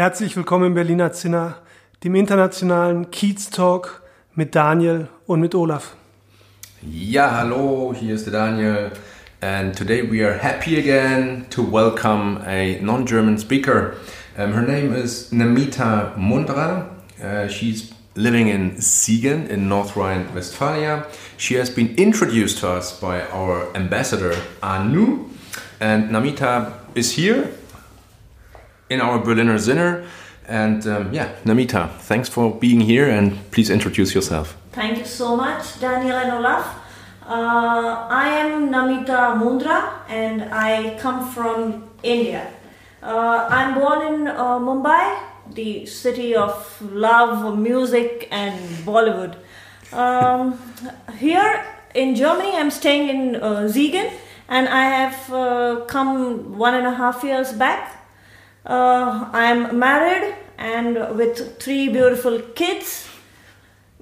Herzlich willkommen im Berliner Zinner, dem internationalen Kiez Talk mit Daniel und mit Olaf. Ja, hallo, hier ist der Daniel. And today we are happy again to welcome a non-German speaker. Um, her name is Namita Mundra. Uh, she's living in Siegen in North Rhine-Westphalia. She has been introduced to us by our ambassador Anu. And Namita is here in our Berliner Zinner. And um, yeah, Namita, thanks for being here and please introduce yourself. Thank you so much, Daniel and Olaf. Uh, I am Namita Mundra and I come from India. Uh, I'm born in uh, Mumbai, the city of love, music, and Bollywood. Um, here in Germany, I'm staying in uh, Siegen and I have uh, come one and a half years back. Uh, I'm married and with three beautiful kids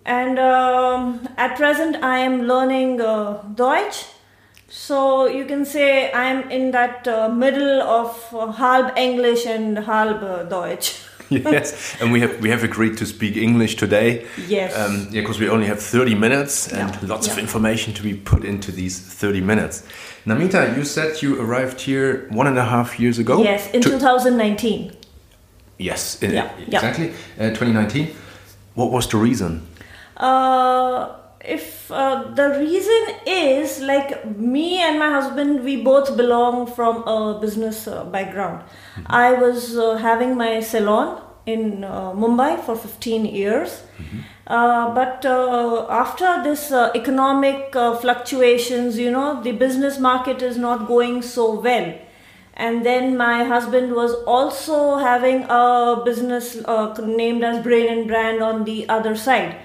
and um, at present I am learning uh, Deutsch. So you can say I'm in that uh, middle of uh, halb English and halb uh, Deutsch. yes, and we have we have agreed to speak English today. Yes. Um, yeah, because we only have 30 minutes and Yeah, lots of information to be put into these 30 minutes. Namita, you said you arrived here one and a half years ago. yes, in To- 2019. yes, in- Yeah, yeah. exactly. Uh, 2019. What was the reason? Uh, if uh, the reason is like me and my husband, we both belong from a business uh, background. I was uh, having my salon in uh, Mumbai for 15 years. Uh, but uh, after this uh, economic uh, fluctuations, you know, the business market is not going so well. And then my husband was also having a business uh, named as Brain and Brand on the other side.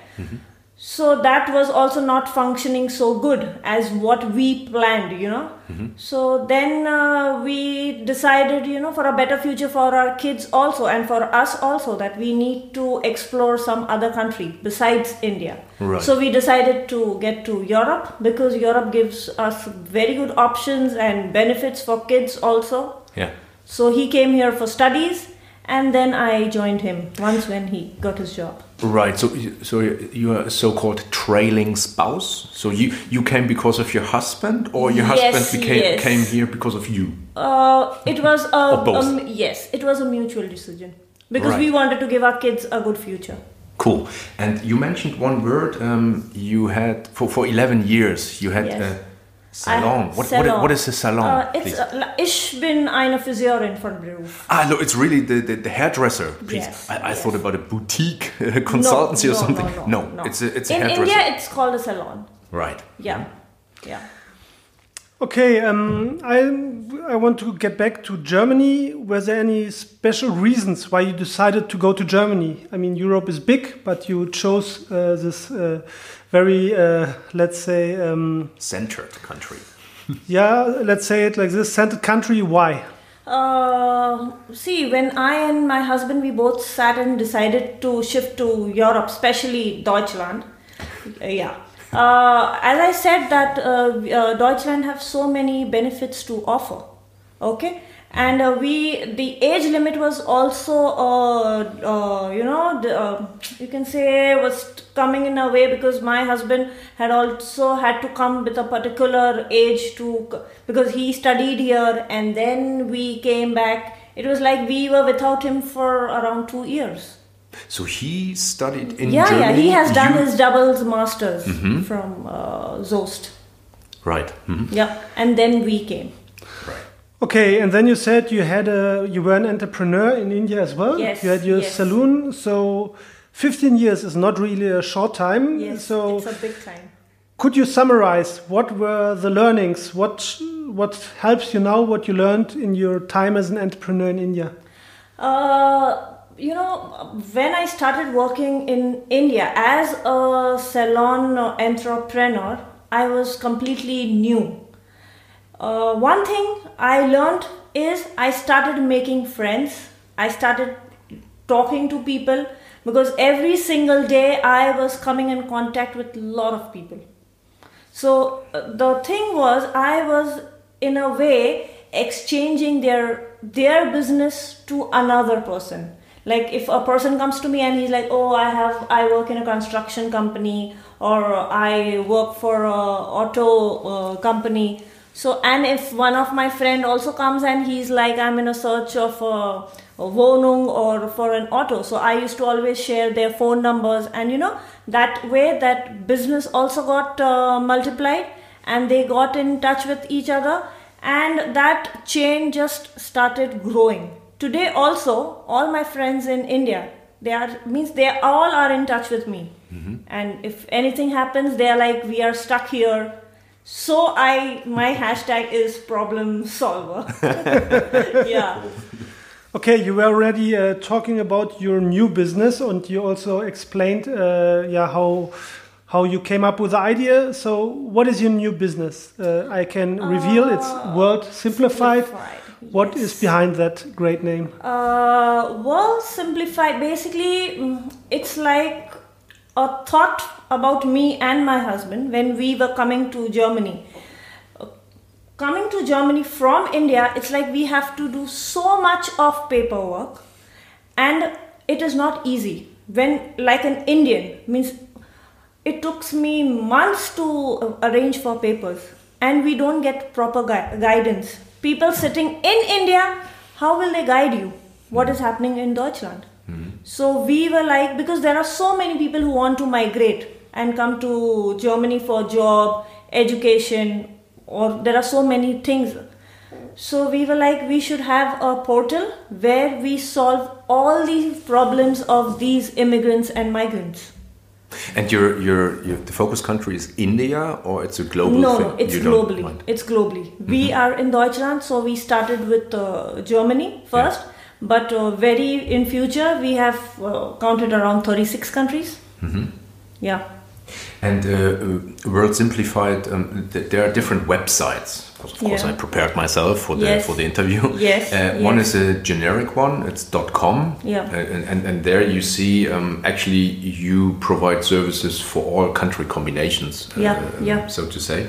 So that was also not functioning so good as what we planned, you know. So then uh, we decided, you know, for a better future for our kids also and for us also that we need to explore some other country besides India. Right. So we decided to get to Europe because Europe gives us very good options and benefits for kids also. Yeah. So he came here for studies and then I joined him once when he got his job. Right. So, so you are a so-called trailing spouse. So you you came because of your husband, or your Yes, husband became yes. came here because of you. Uh, it was a, um, yes, it was a mutual decision because Right. we wanted to give our kids a good future. Cool. And you mentioned one word. Um, you had for for eleven years. You had Yes. a I- salon. What, what what is a salon? Uh, it's please? uh, ich bin eine Friseurin von Beruf. ah, no, it's really the, the, the hairdresser. Please, Yes, I, I yes. thought about a boutique uh, consultancy no, or no, something. No, no, no. it's a it's a In hairdresser. India, it's called a salon. right. Yeah, yeah. Okay, um, I I want to get back to Germany. Were there any special reasons why you decided to go to Germany? I mean, Europe is big, but you chose uh, this uh, very, uh, let's say, um, Centered country. yeah, let's say it like this, centered country. Why? Uh, see, when I and my husband we both sat and decided to shift to Europe, especially Deutschland. Uh, yeah. Uh, as I said, that uh, uh, Deutschland have so many benefits to offer. Okay, and uh, we the age limit was also uh, uh, you know the, uh, you can say was coming in a way because my husband had also had to come with a particular age to because he studied here and then we came back it was like we were without him for around two years So he studied in yeah Germany. yeah he has done you- his doubles masters from uh, Soest right. mhm, yeah and then we came. Okay, and then you said you had a you were an entrepreneur in India as well. Yes, you had your yes. saloon. So, fifteen years is not really a short time. yes so, it's a big time could you summarize what were the learnings? What what helps you now? What you learned in your time as an entrepreneur in India? Uh, you know, when I started working in India as a salon entrepreneur, I was completely new. Uh, one thing I learned is I started making friends. I started talking to people because every single day I was coming in contact with a lot of people. So uh, the thing was, I was in a way exchanging their their business to another person like if a person comes to me and he's like oh i have i work in a construction company or i work for a auto uh, company so and if one of my friend also comes and he's like i'm in a search of a, a Wohnung or for an auto so i used to always share their phone numbers and you know that way that business also got uh, multiplied and they got in touch with each other and that chain just started growing. Today also all my friends in india they are means they all are in touch with me. Mm-hmm. and if anything happens they are like we are stuck here so i my hashtag is problem solver yeah Okay, you were already uh, talking about your new business, and you also explained, uh, yeah, how how you came up with the idea. So, what is your new business? Uh, I can reveal it's uh, World Simplified. Simplified. What yes. is behind that great name? Uh, well, simplified. Basically, mm, it's like a thought about me and my husband when we were coming to Germany. Coming to Germany from India, it's like we have to do so much of paperwork, and it is not easy. When, like an Indian, means it took me months to arrange for papers, and we don't get proper gui- guidance people sitting in India, how will they guide you? What is happening in Deutschland? So we were like, because there are so many people who want to migrate and come to Germany for job, education, or there are so many things. So we were like, we should have a portal where we solve all these problems of these immigrants and migrants. And your, your, your the focus country is India or it's a global no, thing? No, it's globally. It's globally. Mm -hmm. We mm-hmm. are in Deutschland, so we started with uh, Germany first, yeah. But uh, very in future we have uh, counted around 36 countries. Mm -hmm. Yeah. And uh, World Simplified, um, th there are different websites. Of course, yeah. I prepared myself for the yes. for the interview. Yes. Uh, yes. One is a generic one. It's dot .com. Yeah. Uh, and, and, and there you see um, actually you provide services for all country combinations. Uh, yeah. yeah. So to say.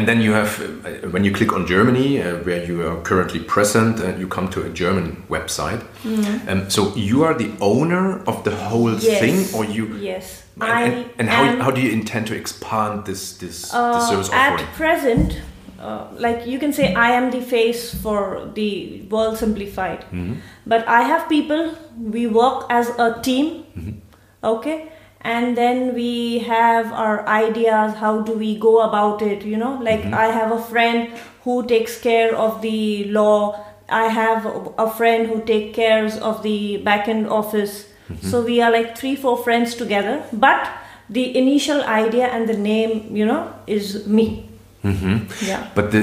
And then you have, uh, when you click on Germany, uh, where you are currently present, uh, you come to a German website. Mm. Um, so you are the owner of the whole yes. thing, or you? Yes. And, and, and how, how do you intend to expand this this, uh, this service offering? At present, uh, like you can say, I am the face for the World Simplified. Mm -hmm. But I have people. We work as a team. Mm -hmm. Okay and then we have our ideas how do we go about it you know like mm-hmm. i have a friend who takes care of the law i have a friend who takes cares of the back end office mm-hmm. so we are like three four friends together but the initial idea and the name you know is me mm-hmm. yeah but the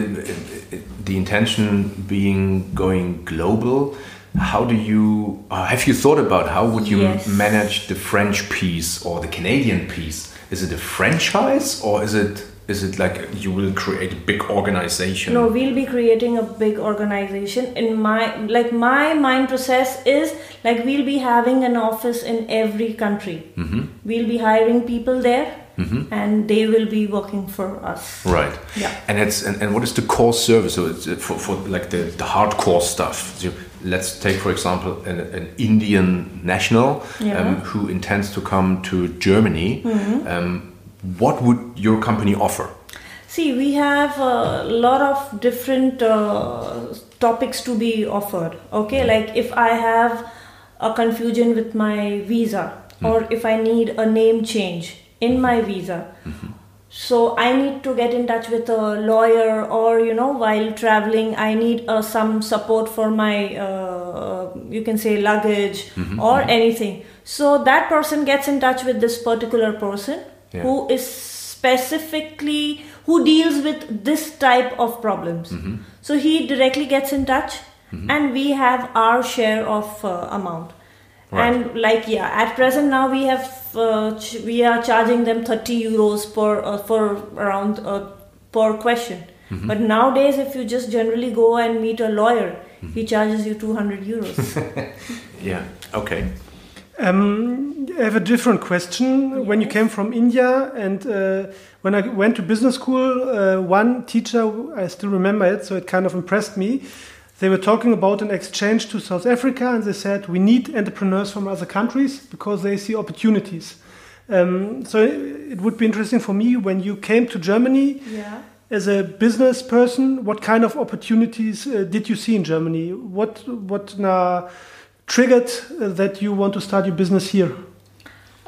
the intention being going global how do you uh, have you thought about how would you yes. manage the French piece or the Canadian piece? Is it a franchise or is it is it like you will create a big organization? No, we'll be creating a big organization. In my like my mind process is like we'll be having an office in every country. Mm -hmm. We'll be hiring people there Mm-hmm. and they will be working for us. Right. Yeah. And it's and, and what is the core service? So it's uh, for, for like the, the hardcore stuff. So let's take for example an, an Indian national yeah. um, who intends to come to Germany. Mm-hmm. Um, what would your company offer? See, we have a lot of different uh, topics to be offered. Okay, mm-hmm. like if I have a confusion with my visa, mm-hmm. or if I need a name change in my visa. Mm-hmm. So I need to get in touch with a lawyer, or you know, while traveling, I need uh, some support for my, uh, you can say, luggage mm-hmm. or mm-hmm. anything. So that person gets in touch with this particular person yeah. who is specifically who deals with this type of problems. Mm-hmm. So he directly gets in touch and we have our share of uh, amount. Right. And like yeah, at present now we have uh, ch- we are charging them 30 euros per uh, for around uh, per question. But nowadays, if you just generally go and meet a lawyer, he charges you 200 euros. Yeah. Okay. Um, I have a different question. When you came from India and uh, when I went to business school, uh, one teacher, I still remember it, so it kind of impressed me. They were talking about an exchange to South Africa and they said we need entrepreneurs from other countries because they see opportunities. Um, so it would be interesting for me when you came to Germany yeah. as a business person, what kind of opportunities uh, did you see in Germany? What what uh, triggered uh, that you want to start your business here?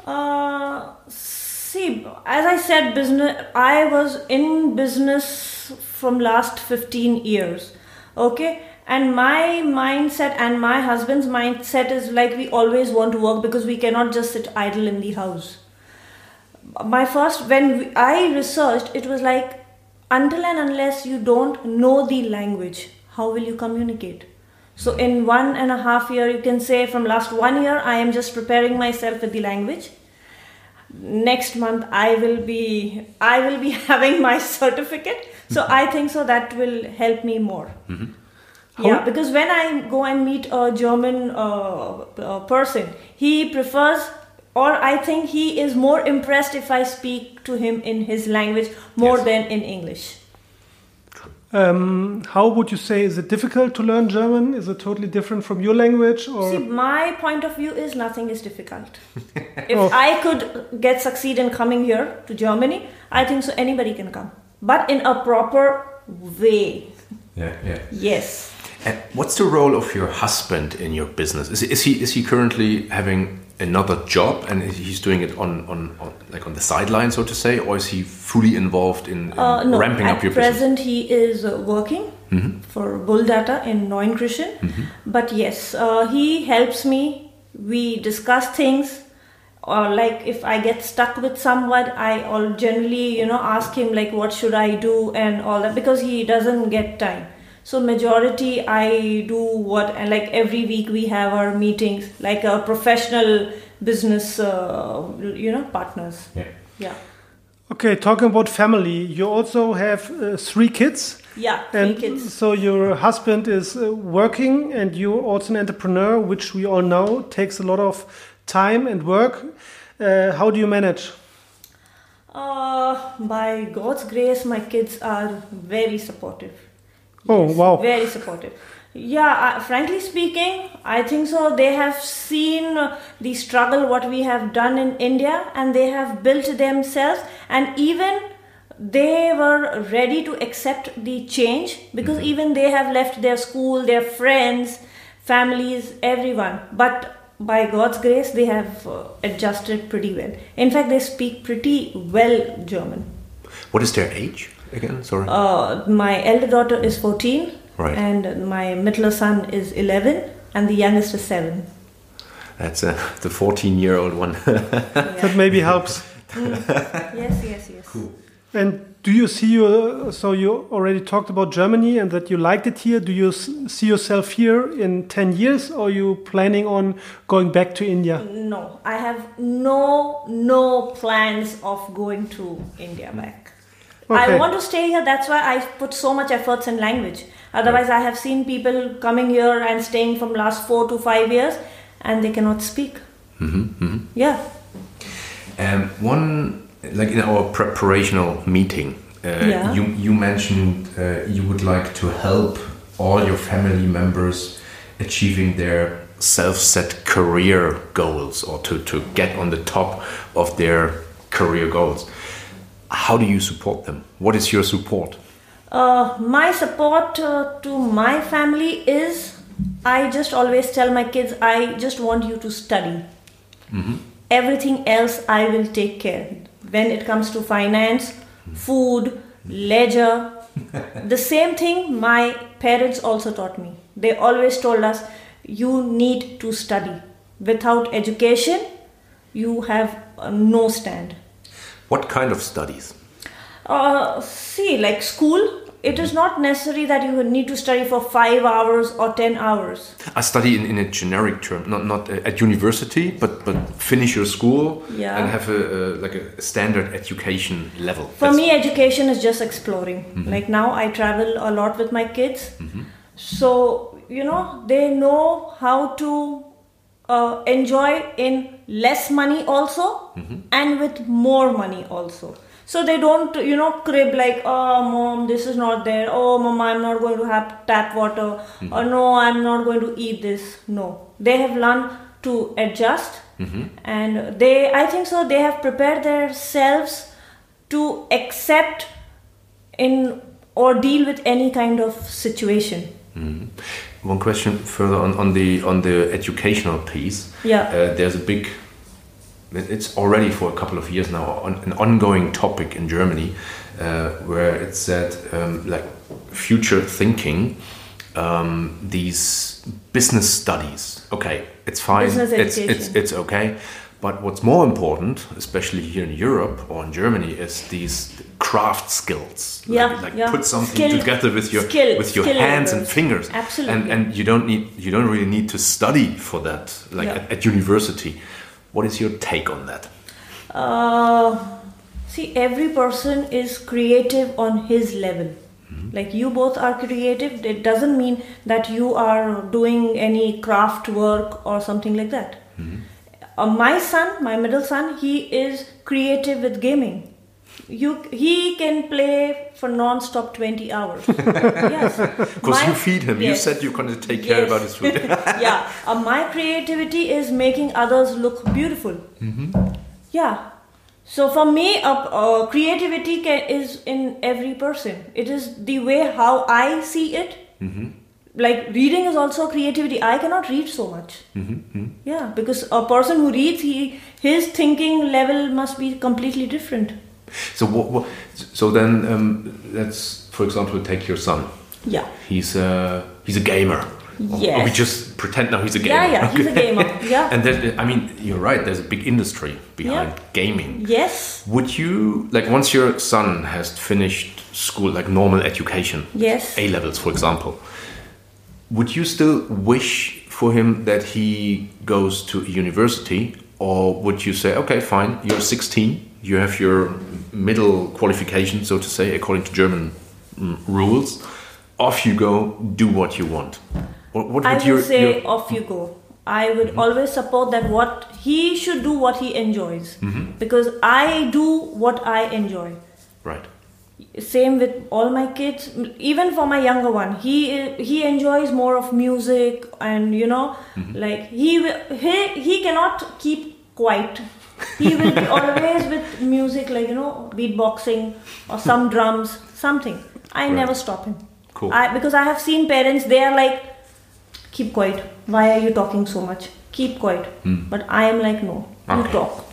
Uh, see, as I said, business. I was in business from last fifteen years. Okay, and my mindset and my husband's mindset is like we always want to work because we cannot just sit idle in the house. My first, when I researched, it was like until and unless you don't know the language, how will you communicate? So in one and a half year, you can say from last one year, I am just preparing myself with the language. Next month, I will be I will be having my certificate. So I think so that will help me more. Mm-hmm. Yeah, because when I go and meet a German uh, uh, person, he prefers, or I think he is more impressed if I speak to him in his language more Yes. than in English. Um, how would you say is it difficult to learn German? Is it totally different from your language, or See, my point of view is nothing is difficult. if Oh. I could get succeed in coming here to Germany, I think so anybody can come, but in a proper way. Yeah. Yeah. Yes. And what's the role of your husband in your business? Is, is he is he currently having another job and he's doing it on, on, on like on the sideline, so to say, or is he fully involved in, in Uh, no, ramping up your business? present he is uh, working for Buhl Data in Neunkirchen. But yes, uh, he helps me. We discuss things. Or like if I get stuck with someone, I all generally you know ask him like what should I do and all that because he doesn't get time. So majority I do what and like every week we have our meetings like a professional business uh, you know partners. Yeah. Yeah. okay? Talking about family, you also have uh, three kids. Yeah, three And kids. so your husband is uh, working, and you're also an entrepreneur, which we all know takes a lot of time and work. Uh, how do you manage? Uh, by God's grace, my kids are very supportive. Oh, wow. Very supportive. Yeah, uh, frankly speaking, I think so. They have seen uh, the struggle what we have done in India, and they have built themselves, and even they were ready to accept the change because even they have left their school, their friends, families, everyone. But by God's grace, they have uh, adjusted pretty well. In fact, they speak pretty well German. What is their age again? Sorry. Uh, my elder daughter is 14, Right. and my middle son is 11, and the youngest is 7. That's uh, the 14 year old one. That maybe helps. Yes, yes, yes. Cool. And do you see your? So you already talked about Germany and that you liked it here. Do you see yourself here in ten years, or are you planning on going back to India? No, I have no no plans of going to India back. I want to stay here. That's why I put so much efforts in language. Otherwise, I have seen people coming here and staying from last four to five years, and they cannot speak. Yeah. Um, one, like in our preparational meeting, uh, Yeah. you, you mentioned uh, you would like to help all your family members achieving their self set career goals or to, to get on the top of their career goals. How do you support them? What is your support? Uh, my support uh, to my family is I just always tell my kids, I just want you to study. Everything else I will take care. When it comes to finance, food, leisure, the same thing my parents also taught me. They always told us, you need to study. Without education, you have uh, no stand. What kind of studies? Uh, see, like school, It is not necessary that you need to study for five hours or ten hours. I study in, in a generic term, not not uh, at university, but but finish your school Yeah. and have a, a like a standard education level. For That's- me, education is just exploring. Like now, I travel a lot with my kids, so you know they know how to uh, enjoy in less money also mm-hmm. and with more money also. So they don't, you know, crib like, oh, mom, this is not there. Oh, mom, I'm not going to have tap water. Or no, I'm not going to eat this. No, they have learned to adjust, mm-hmm. and they, I think so. They have prepared themselves to accept in or deal with any kind of situation. One question further on, on the on the educational piece. Yeah. Uh, there's a big. It's already for a couple of years now on, an ongoing topic in Germany, uh, where it's said um, like future thinking. Um, these business studies, okay, it's fine. Business it's it's it's okay. But what's more important, especially here in Europe or in Germany, is these craft skills. Yeah, like, like yeah. put something Skill- together with your skill- with your hands and fingers. Absolutely. And and you don't need you don't really need to study for that like Yeah. at, at university. What is your take on that? Uh, see, every person is creative on his level. Like you both are creative, it doesn't mean that you are doing any craft work or something like that. Uh, my son, my middle son, he is creative with gaming. You, he can play for non-stop 20 hours. yes. Because you feed him. You said you're going to take care Yes. about his food. yeah, uh, my creativity is making others look beautiful. Yeah. So for me, uh, uh, creativity can, is in every person. It is the way how I see it. Like reading is also creativity. I cannot read so much. Yeah, because a person who reads, he his thinking level must be completely different. so what, what? So then um, let's, for example, take your son. Yeah. He's a he's a gamer. Or we just pretend now he's a gamer. Yeah, yeah, he's a gamer. Yeah. And then, I mean, you're right. There's a big industry behind Yeah. gaming. Yes. Would you like once your son has finished school, like normal education, Yes. A levels, for example? Would you still wish for him that he goes to university, or would you say, okay, fine, you're 16, you have your middle qualification, so to say, according to German mm, rules, off you go, do what you want? Or what I would would your, say your- off you go. I would always support that what he should do what he enjoys Mm-hmm. because I do what I enjoy. right? Same with all my kids, even for my younger one. He he enjoys more of music and you know Mm-hmm. like he he he cannot keep quiet. He will be always with music like you know beatboxing or some drums something. I Right. never stop him. Cool. I, because I have seen parents, they are like, keep quiet. Why are you talking so much? Keep quiet. But I am like, no, you Hmm. Talk.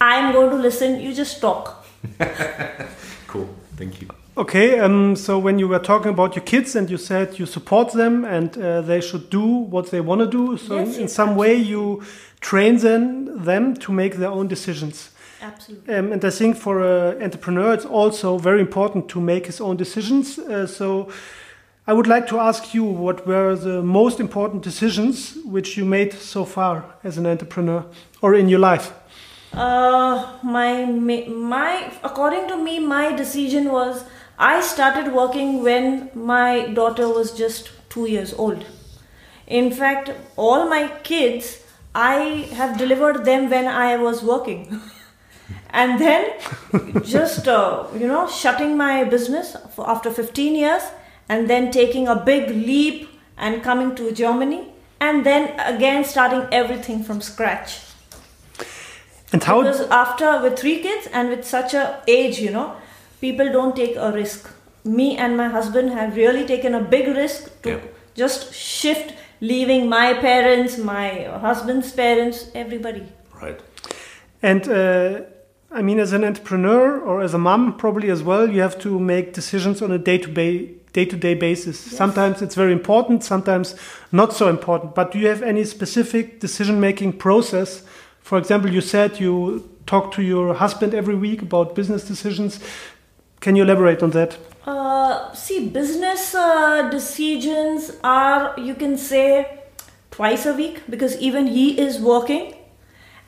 I am going to listen, you just talk. Cool, thank you. Okay, um, so when you were talking about your kids and you said you support them and uh, they should do what they want to do, so Yes, in, in yes, some way you train them, them to make their own decisions. Absolutely. Um, and I think for an entrepreneur, it's also very important to make his own decisions. Uh, so I would like to ask you what were the most important decisions which you made so far as an entrepreneur or in your life? Uh, my, my, according to me, my decision was I started working when my daughter was just two years old. In fact, all my kids, I have delivered them when I was working. and then just, uh, you know, shutting my business after 15 years and then taking a big leap and coming to Germany and then again starting everything from scratch And how? because after with three kids and with such a age you know people don't take a risk me and my husband have really taken a big risk to Yeah. just shift leaving my parents my husband's parents everybody Right. And uh, I mean, as an entrepreneur or as a mom, probably as well, you have to make decisions on a day to day day to day basis. Sometimes it's very important, sometimes not so important. But do you have any specific decision making process? For example, you said you talk to your husband every week about business decisions. Can you elaborate on that? Uh, see, business uh, decisions are, you can say, twice a week because even he is working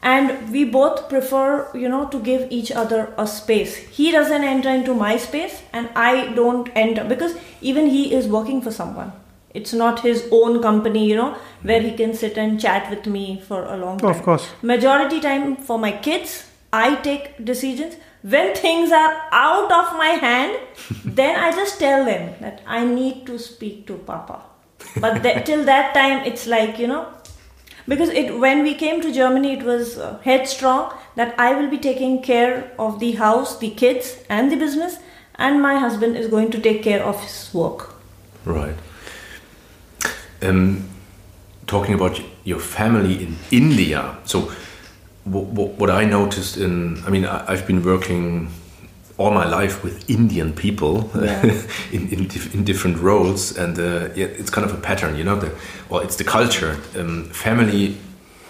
and we both prefer you know to give each other a space he doesn't enter into my space and i don't enter because even he is working for someone it's not his own company you know where he can sit and chat with me for a long time Of course. majority time for my kids i take decisions when things are out of my hand then i just tell them that i need to speak to papa but that, till that time it's like you know because it when we came to germany it was uh, headstrong that i will be taking care of the house the kids and the business and my husband is going to take care of his work Right. Um, talking about your family in India, so what, what I noticed in, I mean, I, I've been working all my life with Indian people Yeah. in, in, dif- in different roles, and uh, yeah, it's kind of a pattern, you know. The, well, it's the culture. Um, family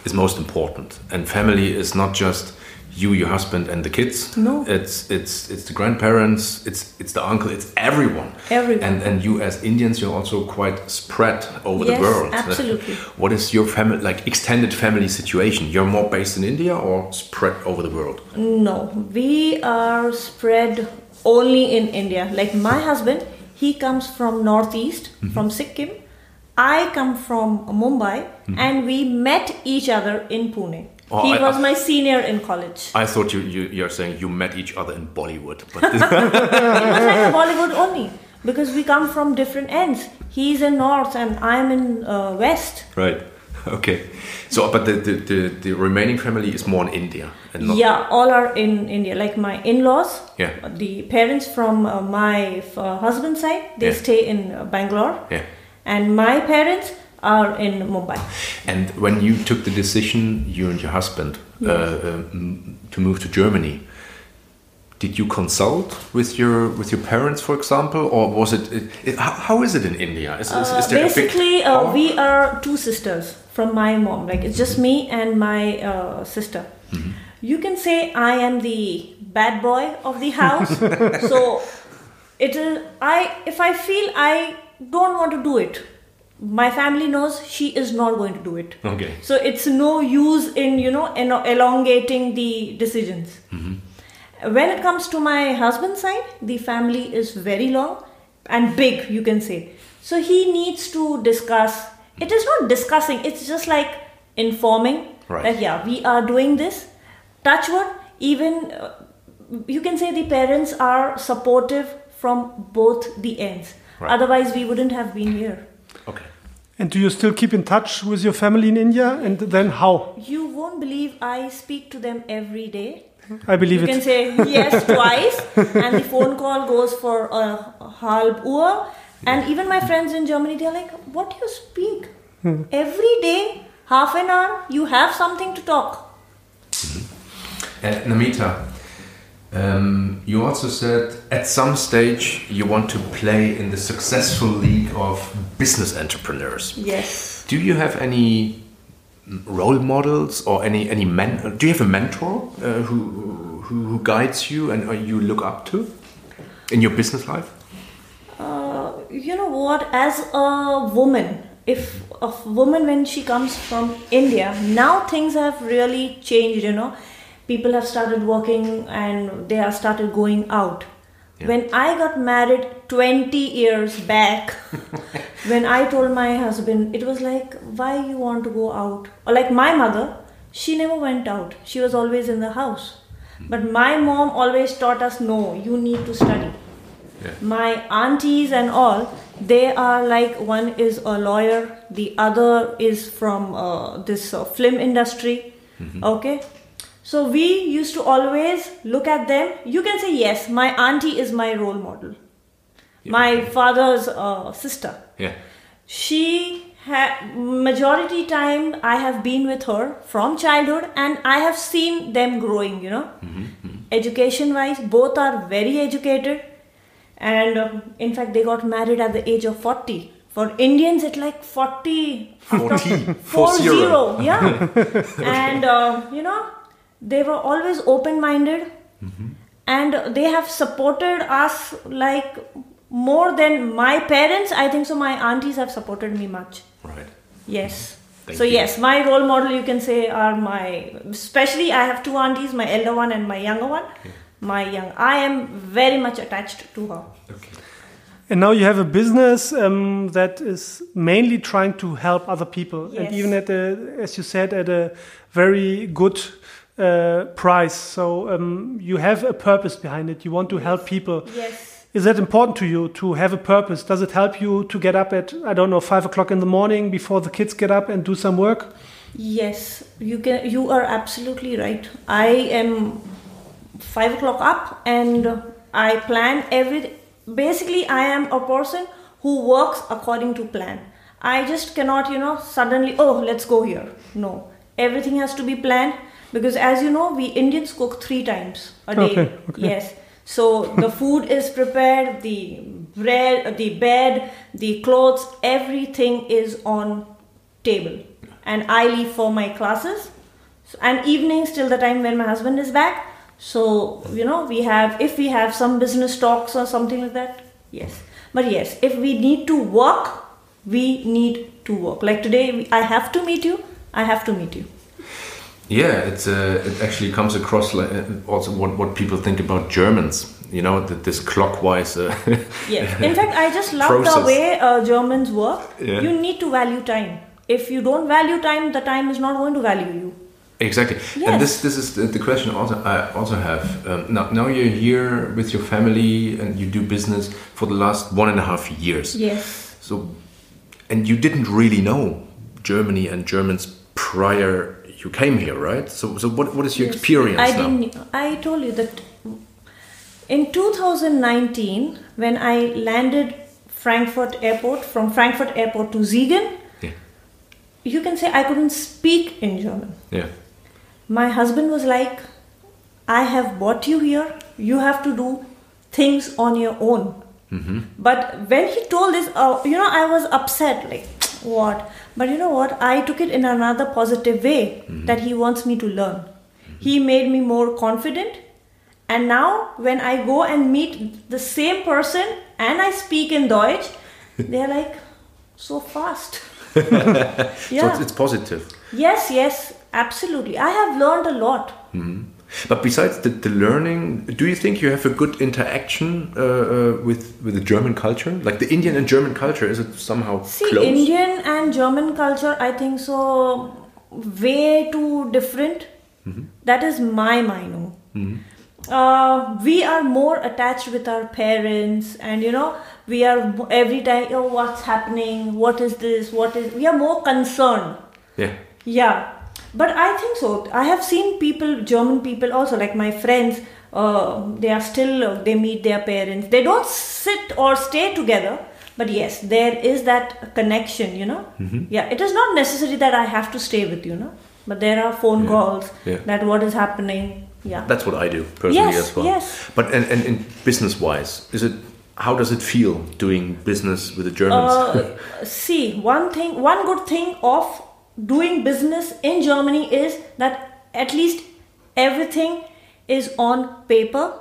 is most important, and family is not just you, your husband, and the kids. No. it's it's it's the grandparents, it's it's the uncle, it's everyone. Everyone. And and you as Indians, you're also quite spread over Yes, the world. absolutely. What is your family like extended family situation? You're more based in India or spread over the world? No, we are spread only in India. Like my husband, he comes from northeast, mm-hmm. from Sikkim. I come from Mumbai, mm-hmm. and we met each other in Pune. Oh, he I- was I- my senior in college. I thought you, you you're saying you met each other in Bollywood, but it was like Bollywood only because we come from different ends. He's in north, and I'm in uh, west. right, okay. So, but the, the, the, the remaining family is more in India and not Yeah, all are in India. Like my in-laws, Yeah. the parents from uh, my uh, husband's side, they Yeah. stay in uh, Bangalore, yeah. and my parents are in Mumbai. And when you took the decision, you and your husband, uh, um, to move to Germany, did you consult with your with your parents, for example, or was it? it, it how, how is it in India? Is, is, Uh, is there a big basically, uh, we are two sisters from my mom. Like it's just me and my uh, sister. Mm-hmm. You can say I am the bad boy of the house. so it is. I if I feel I don't want to do it, my family knows she is not going to do it. Okay. So it's no use in you know elongating the decisions. When it comes to my husband's side, the family is very long and big, you can say. So he needs to discuss. It is not discussing. It's just like informing Right. that yeah, we are doing this. Touchwood, even uh, you can say the parents are supportive from both the ends. Right. Otherwise, we wouldn't have been here. Okay. And do you still keep in touch with your family in India? And then how? You won't believe I speak to them every day. I believe You it. can say yes twice, and the phone call goes for a halb hour. And even my friends in Germany, they're like, What do you speak? Every day, half an hour, you have something to talk. Uh, Namita, um, you also said at some stage you want to play in the successful league of business entrepreneurs. Yes. Do you have any role models or any any men? Do you have a mentor uh, who, who who guides you and uh, you look up to in your business life? Uh, you know what? As a woman, if a woman when she comes from India, now things have really changed. You know, people have started working and they have started going out. Yeah. When I got married 20 years back, when I told my husband, it was like, why you want to go out? Or like my mother, she never went out. She was always in the house. But my mom always taught us, no, you need to study Yeah. my aunties and all they are like one is a lawyer the other is from uh, this uh, film industry okay so we used to always look at them. You can say yes my auntie is my role model. Yeah. my father's uh, sister. Yeah. she had majority time i have been with her from childhood and i have seen them growing you know. Education wise both are very educated and um, in fact they got married at the age of 40 for indians it like 40 40, four four zero. zero yeah. And uh, you know they were always open minded and they have supported us like more than my parents, I think so. My aunties have supported me much. Right. Yes. Thank so you. yes, my role model you can say are my. Especially, I have two aunties, my elder one and my younger one. My young, I am very much attached to her. Okay. And now you have a business um, that is mainly trying to help other people, and even at a, as you said, at a very good uh, price. So um, you have a purpose behind it. You want to help people. Yes. Is that important to you to have a purpose? Does it help you to get up at I don't know five o'clock in the morning before the kids get up and do some work? Yes, you can. You are absolutely right. I am five o'clock up, and I plan every. Basically, I am a person who works according to plan. I just cannot, you know, suddenly. Oh, let's go here. No, everything has to be planned because, as you know, we Indians cook three times a day. Okay, okay. Yes. So the food is prepared, the bread, the bed, the clothes, everything is on table. And I leave for my classes. And evenings till the time when my husband is back. So you know we have if we have some business talks or something like that. Yes. But yes, if we need to work, we need to work. Like today, I have to meet you. I have to meet you. Yeah, it's uh, it actually comes across like uh, also what, what people think about Germans. You know that this clockwise. Uh, Yes. In fact, I just love Process. the way uh, Germans work. Yeah. You need to value time. If you don't value time, the time is not going to value you. Exactly, Yes. and this this is the, the question also I also have. Um, now, now you're here with your family and you do business for the last one and a half years. Yes. So, and you didn't really know Germany and Germans prior you came here, right? So, so what what is your Yes. experience I now? didn't. I told you that in 2019, when I landed Frankfurt Airport from Frankfurt Airport to Siegen, Yeah, you can say I couldn't speak in German. yeah, My husband was like, I have brought you here, you have to do things on your own. But when he told this, uh, you know, I was upset, like, what? But you know what? I took it in another positive way mm-hmm. that he wants me to learn. Mm-hmm. He made me more confident. And now, when I go and meet the same person and I speak in Deutsch, they're like, so fast. So yeah. it's, it's positive. Yes, yes, absolutely. I have learned a lot. Mm-hmm. But besides the, the learning, do you think you have a good interaction uh, uh, with with the German culture? Like the Indian and German culture, is it somehow See, close? Indian and German culture, I think so, way too different. That is my mind. Uh, we are more attached with our parents, and you know, we are every time, oh, what's happening? What is this? What is? We are more concerned. Yeah, Yeah, but I think so. I have seen people, German people also, like my friends, uh, they are still, uh, they meet their parents. They don't sit or stay together, but yes, there is that connection, you know? Yeah, it is not necessary that I have to stay with you, know? But there are phone Yeah, calls yeah. that what is happening. Yeah. that's what I do personally Yes, as well. yes. But and, and, and business wise, is it how does it feel doing business with the Germans? Uh, see, one thing, one good thing of doing business in Germany is that at least everything is on paper.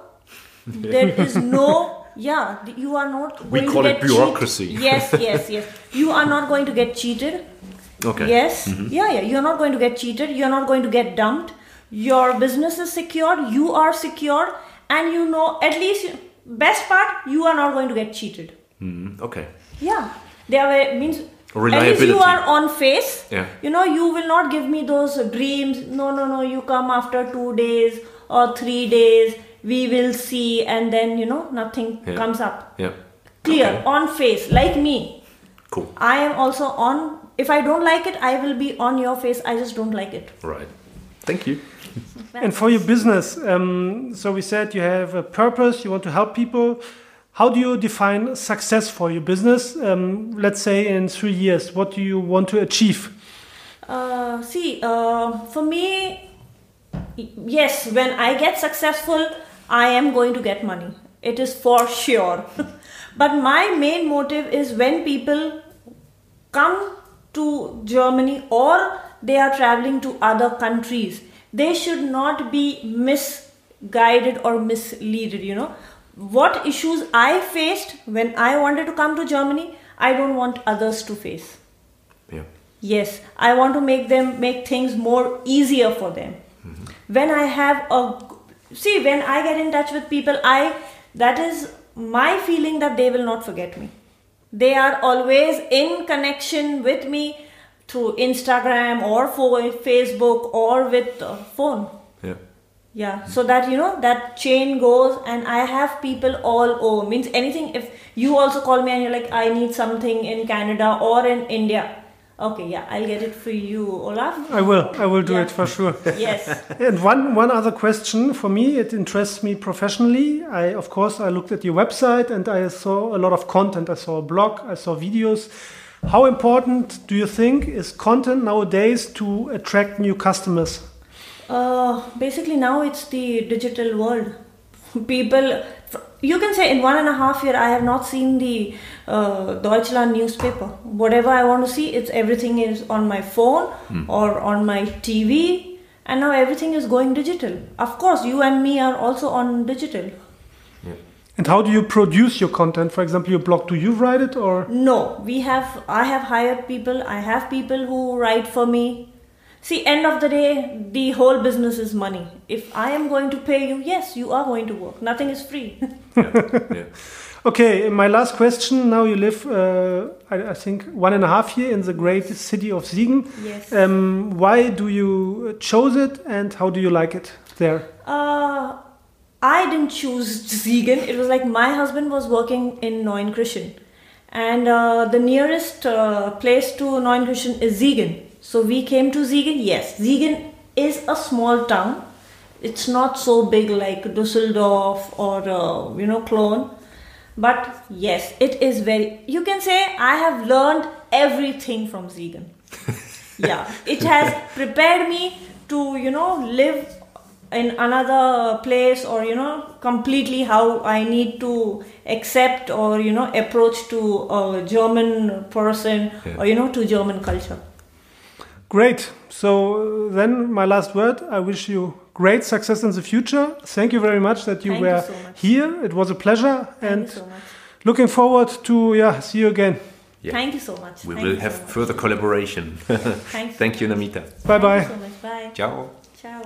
There is no, yeah, you are not. We going call to it bureaucracy. Yes, yes, yes. You are not going to get cheated. okay. Yes, yeah, yeah. You're not going to get cheated. You're not going to get dumped. Your business is secured. You are secured, and you know at least best part you are not going to get cheated. Mm, okay. Yeah, there were means at least Reliability. you are on face. Yeah. You know, you will not give me those dreams. No, no, no. You come after two days or three days. We will see, and then you know nothing Yeah. comes up. Yeah. Clear Okay. on face, like me. Cool. I am also on. If I don't like it, I will be on your face. I just don't like it. Right. Thank you. And for your business, um, so we said you have a purpose, you want to help people. How do you define success for your business? Um, let's say in three years, what do you want to achieve? Uh, see, uh, for me, yes, when I get successful, I am going to get money. It is for sure. but my main motive is when people come to Germany or they are traveling to other countries, they should not be misguided or misleaded, you know. What issues I faced when I wanted to come to Germany, I don't want others to face. Yeah. Yes, I want to make them make things more easier for them. Mm-hmm. When I have a see, when I get in touch with people, I that is my feeling that they will not forget me. They are always in connection with me through Instagram or for Facebook or with phone. Yeah. So that you know that chain goes, and I have people all over. Means anything. If you also call me and you're like, I need something in Canada or in India. Okay, yeah, I'll get it for you, Olaf. I will. I will do Yeah. it for sure. Yes. And one one other question for me, it interests me professionally. I of course I looked at your website and I saw a lot of content. I saw a blog, I saw videos. How important do you think is content nowadays to attract new customers? Uh, basically, now it's the digital world. People, you can say in one and a half year, I have not seen the uh, Deutschland newspaper. Whatever I want to see, it's everything is on my phone or on my TV, and now everything is going digital. Of course, you and me are also on digital. And how do you produce your content? For example, your blog, do you write it or? No, we have. I have hired people. I have people who write for me. See, end of the day, the whole business is money. If I am going to pay you, yes, you are going to work. Nothing is free. yeah. Okay, my last question. Now you live, uh, I, I think, one and a half year in the great city of Siegen. yes. Um, why do you chose it, and how do you like it there? Uh, I didn't choose Siegen. It was like my husband was working in Neunkirchen, and uh, the nearest uh, place to Neunkirchen is Siegen. So we came to Siegen. Yes, Siegen is a small town. It's not so big like Düsseldorf or uh, you know Cologne, but yes, it is very. You can say I have learned everything from Siegen. yeah, it has prepared me to you know live in another place or you know completely how i need to accept or you know approach to a german person Yeah. or you know to german culture Great. So uh, then, my last word. I wish you great success in the future. Thank you very much that you Thank you were so much. here. It was a pleasure, thank and you so much looking forward to yeah see you again. Yeah. thank you so much We Thank will have so further collaboration. Thank you. Namita. Bye bye. Thank you so much bye Ciao. ciao